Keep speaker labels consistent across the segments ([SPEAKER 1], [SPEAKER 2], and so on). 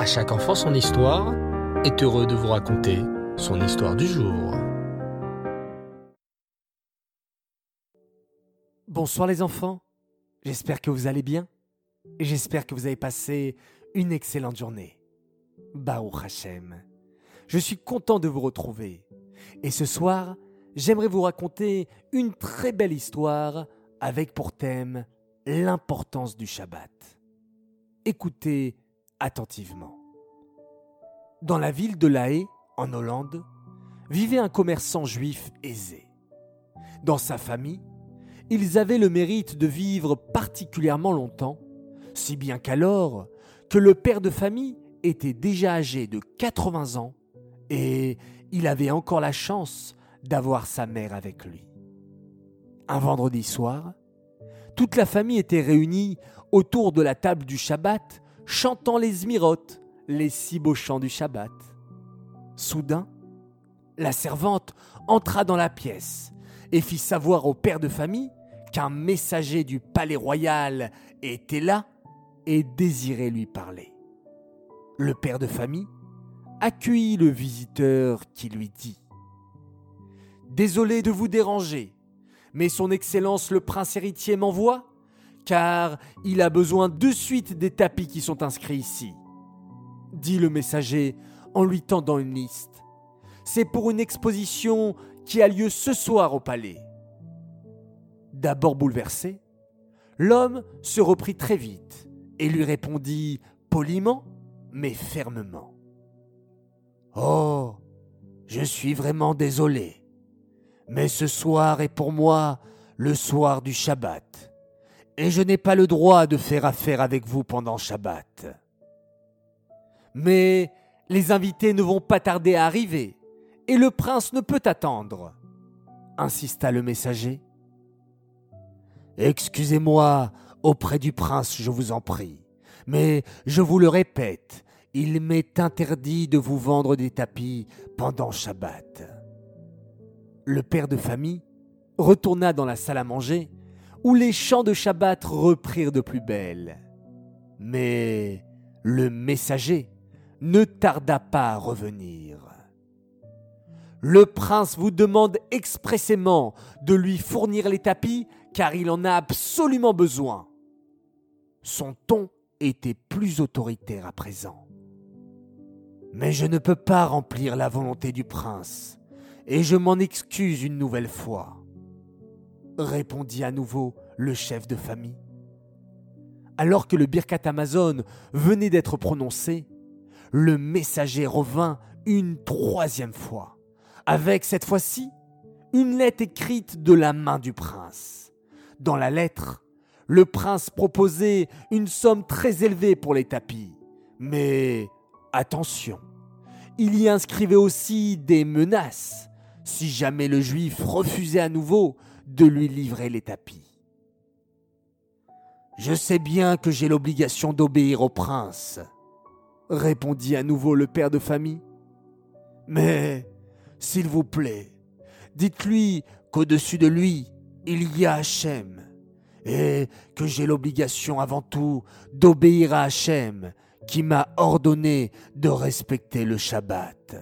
[SPEAKER 1] À chaque enfant son histoire est heureux de vous raconter son histoire du jour.
[SPEAKER 2] Bonsoir les enfants, j'espère que vous allez bien et j'espère que vous avez passé une excellente journée. Baou Hachem, je suis content de vous retrouver et ce soir, j'aimerais vous raconter une très belle histoire avec pour thème l'importance du Shabbat. Écoutez attentivement. Dans la ville de La Haye, en Hollande, vivait un commerçant juif aisé. Dans sa famille, ils avaient le mérite de vivre particulièrement longtemps, si bien qu'alors que le père de famille était déjà âgé de 80 ans et il avait encore la chance d'avoir sa mère avec lui. Un vendredi soir, toute la famille était réunie autour de la table du Shabbat, chantant les zmirotes, les six beaux chants du Shabbat. Soudain, la servante entra dans la pièce et fit savoir au père de famille qu'un messager du palais royal était là et désirait lui parler. Le père de famille accueillit le visiteur qui lui dit Désolé de vous déranger, mais Son Excellence le prince héritier m'envoie, car il a besoin de suite des tapis qui sont inscrits ici. Dit le messager en lui tendant une liste. C'est pour une exposition qui a lieu ce soir au palais. D'abord bouleversé, l'homme se reprit très vite et lui répondit poliment mais fermement. Oh, je suis vraiment désolé, mais ce soir est pour moi le soir du Shabbat, et je n'ai pas le droit de faire affaire avec vous pendant Shabbat. Mais les invités ne vont pas tarder à arriver, et le prince ne peut attendre, insista le messager. Excusez-moi auprès du prince, je vous en prie, mais je vous le répète, il m'est interdit de vous vendre des tapis pendant Shabbat. Le père de famille retourna dans la salle à manger, où les chants de Shabbat reprirent de plus belle. Mais le messager ne tarda pas à revenir. Le prince vous demande expressément de lui fournir les tapis car il en a absolument besoin. Son ton était plus autoritaire à présent. Mais je ne peux pas remplir la volonté du prince, et je m'en excuse une nouvelle fois, répondit à nouveau le chef de famille. Alors que le Birkat Amazon venait d'être prononcé, le messager revint une troisième fois, avec cette fois-ci une lettre écrite de la main du prince. Dans la lettre, le prince proposait une somme très élevée pour les tapis, mais Attention, il y inscrivait aussi des menaces si jamais le juif refusait à nouveau de lui livrer les tapis. Je sais bien que j'ai l'obligation d'obéir au prince, répondit à nouveau le père de famille. Mais, s'il vous plaît, dites-lui qu'au-dessus de lui, il y a Hachem, et que j'ai l'obligation avant tout d'obéir à Hachem qui m'a ordonné de respecter le Shabbat.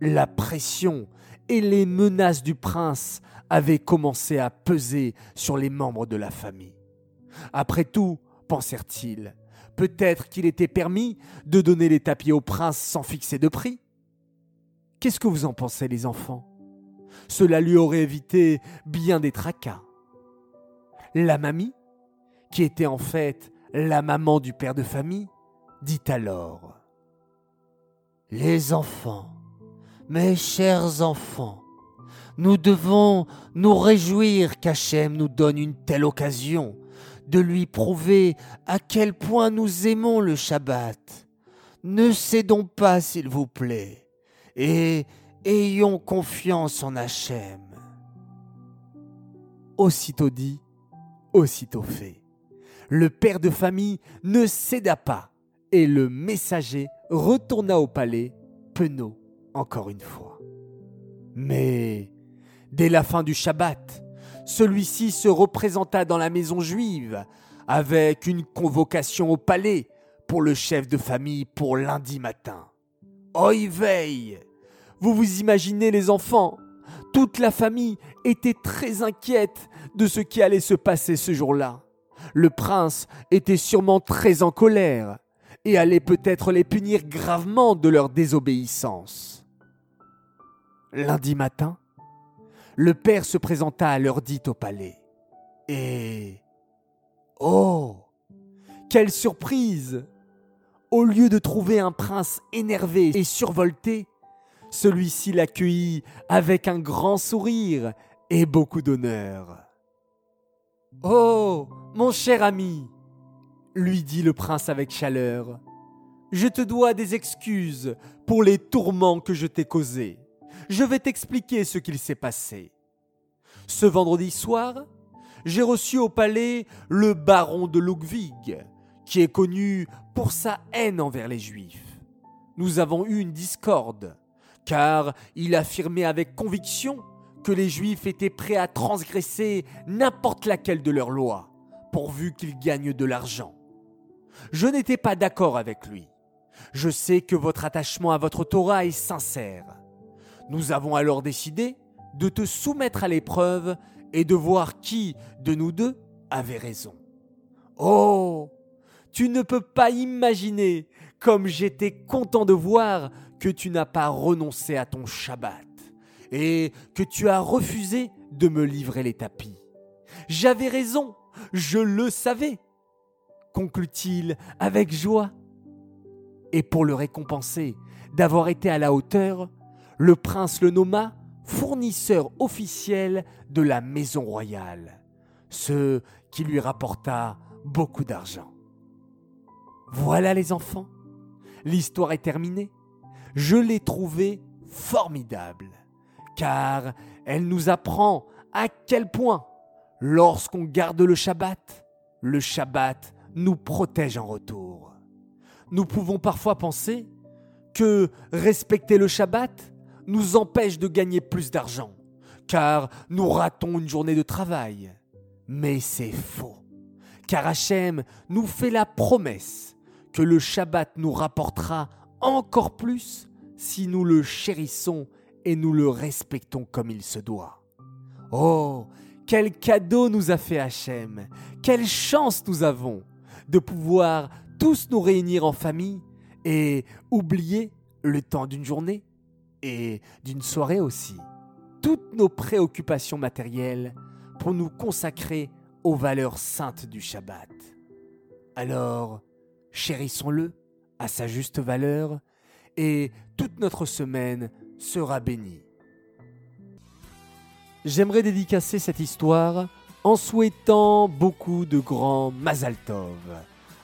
[SPEAKER 2] La pression et les menaces du prince avaient commencé à peser sur les membres de la famille. Après tout, pensèrent-ils, peut-être qu'il était permis de donner les tapis au prince sans fixer de prix. Qu'est-ce que vous en pensez, les enfants? Cela lui aurait évité bien des tracas. La mamie, qui était en fait la maman du père de famille dit alors Les enfants, mes chers enfants, nous devons nous réjouir qu'Hachem nous donne une telle occasion de lui prouver à quel point nous aimons le Shabbat. Ne cédons pas, s'il vous plaît, et ayons confiance en Hachem. Aussitôt dit, aussitôt fait le père de famille ne céda pas et le messager retourna au palais, penaud encore une fois. Mais dès la fin du Shabbat, celui-ci se représenta dans la maison juive avec une convocation au palais pour le chef de famille pour lundi matin. Oi veille Vous vous imaginez les enfants Toute la famille était très inquiète de ce qui allait se passer ce jour-là. Le prince était sûrement très en colère et allait peut-être les punir gravement de leur désobéissance. Lundi matin, le père se présenta à l'heure dite au palais. Et... Oh Quelle surprise Au lieu de trouver un prince énervé et survolté, celui-ci l'accueillit avec un grand sourire et beaucoup d'honneur. Oh, mon cher ami, lui dit le prince avec chaleur, je te dois des excuses pour les tourments que je t'ai causés. Je vais t'expliquer ce qu'il s'est passé. Ce vendredi soir, j'ai reçu au palais le baron de Ludwig, qui est connu pour sa haine envers les Juifs. Nous avons eu une discorde, car il affirmait avec conviction que les Juifs étaient prêts à transgresser n'importe laquelle de leurs lois, pourvu qu'ils gagnent de l'argent. Je n'étais pas d'accord avec lui. Je sais que votre attachement à votre Torah est sincère. Nous avons alors décidé de te soumettre à l'épreuve et de voir qui de nous deux avait raison. Oh Tu ne peux pas imaginer comme j'étais content de voir que tu n'as pas renoncé à ton Shabbat et que tu as refusé de me livrer les tapis. J'avais raison, je le savais, conclut-il avec joie. Et pour le récompenser d'avoir été à la hauteur, le prince le nomma fournisseur officiel de la maison royale, ce qui lui rapporta beaucoup d'argent. Voilà les enfants, l'histoire est terminée. Je l'ai trouvée formidable, car elle nous apprend à quel point, lorsqu'on garde le Shabbat, le Shabbat nous protège en retour. Nous pouvons parfois penser que respecter le Shabbat nous empêche de gagner plus d'argent, car nous ratons une journée de travail. Mais c'est faux, car Hachem nous fait la promesse que le Shabbat nous rapportera encore plus si nous le chérissons et nous le respectons comme il se doit. Oh, quel cadeau nous a fait Hachem, quelle chance nous avons de pouvoir tous nous réunir en famille et oublier le temps d'une journée et d'une soirée aussi, toutes nos préoccupations matérielles pour nous consacrer aux valeurs saintes du Shabbat. Alors, chérissons-le à sa juste valeur et toute notre semaine sera bénie. J'aimerais dédicacer cette histoire en souhaitant beaucoup de grands Mazaltov.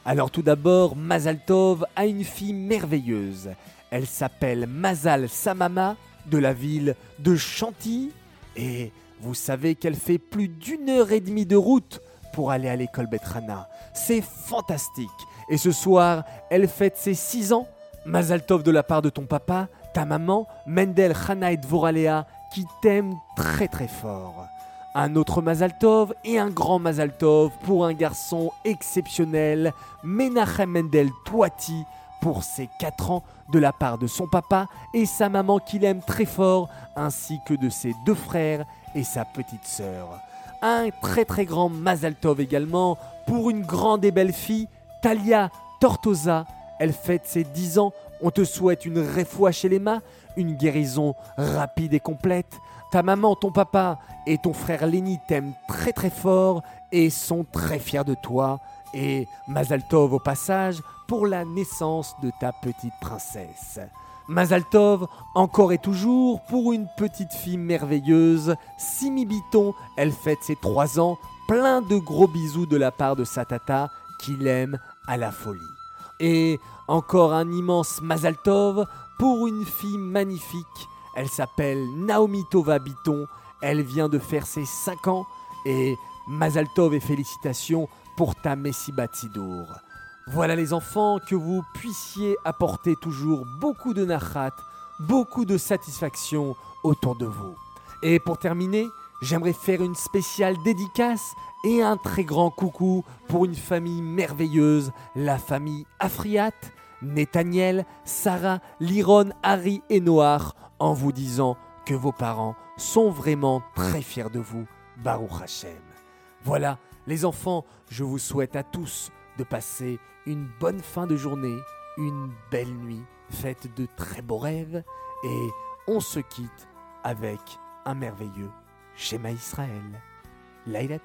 [SPEAKER 2] Alors tout d'abord, Mazaltov a une fille merveilleuse. Elle s'appelle Mazal Samama de la ville de Chantilly et vous savez qu'elle fait plus d'une heure et demie de route pour aller à l'école Betrana. C'est fantastique. Et ce soir, elle fête ses 6 ans. Mazaltov de la part de ton papa, ta maman, Mendel, Hana et Dvoralea qui t'aiment très très fort. Un autre Mazaltov et un grand Mazaltov pour un garçon exceptionnel, Menachem Mendel Toiti, pour ses 4 ans de la part de son papa et sa maman qu'il aime très fort, ainsi que de ses deux frères et sa petite sœur. Un très très grand Mazaltov également pour une grande et belle fille, Talia Tortosa. Elle fête ses 10 ans. On te souhaite une réfoua chez les mains, une guérison rapide et complète. Ta maman, ton papa et ton frère Lenny t'aiment très très fort et sont très fiers de toi. Et Mazaltov au passage pour la naissance de ta petite princesse. Mazaltov, encore et toujours, pour une petite fille merveilleuse, Simi Biton, elle fête ses trois ans, plein de gros bisous de la part de sa tata, qui l'aime à la folie. Et encore un immense Mazaltov pour une fille magnifique, elle s'appelle Naomi Tova Biton, elle vient de faire ses 5 ans, et Mazaltov et félicitations pour ta Messi Sidour. Voilà les enfants, que vous puissiez apporter toujours beaucoup de nachat, beaucoup de satisfaction autour de vous. Et pour terminer, j'aimerais faire une spéciale dédicace et un très grand coucou pour une famille merveilleuse, la famille Afriat, Nathaniel, Sarah, Liron, Harry et Noir, en vous disant que vos parents sont vraiment très fiers de vous, Baruch Hashem. Voilà, les enfants, je vous souhaite à tous de passer une bonne fin de journée, une belle nuit, faite de très beaux rêves, et on se quitte avec un merveilleux schéma Israël. Laïla.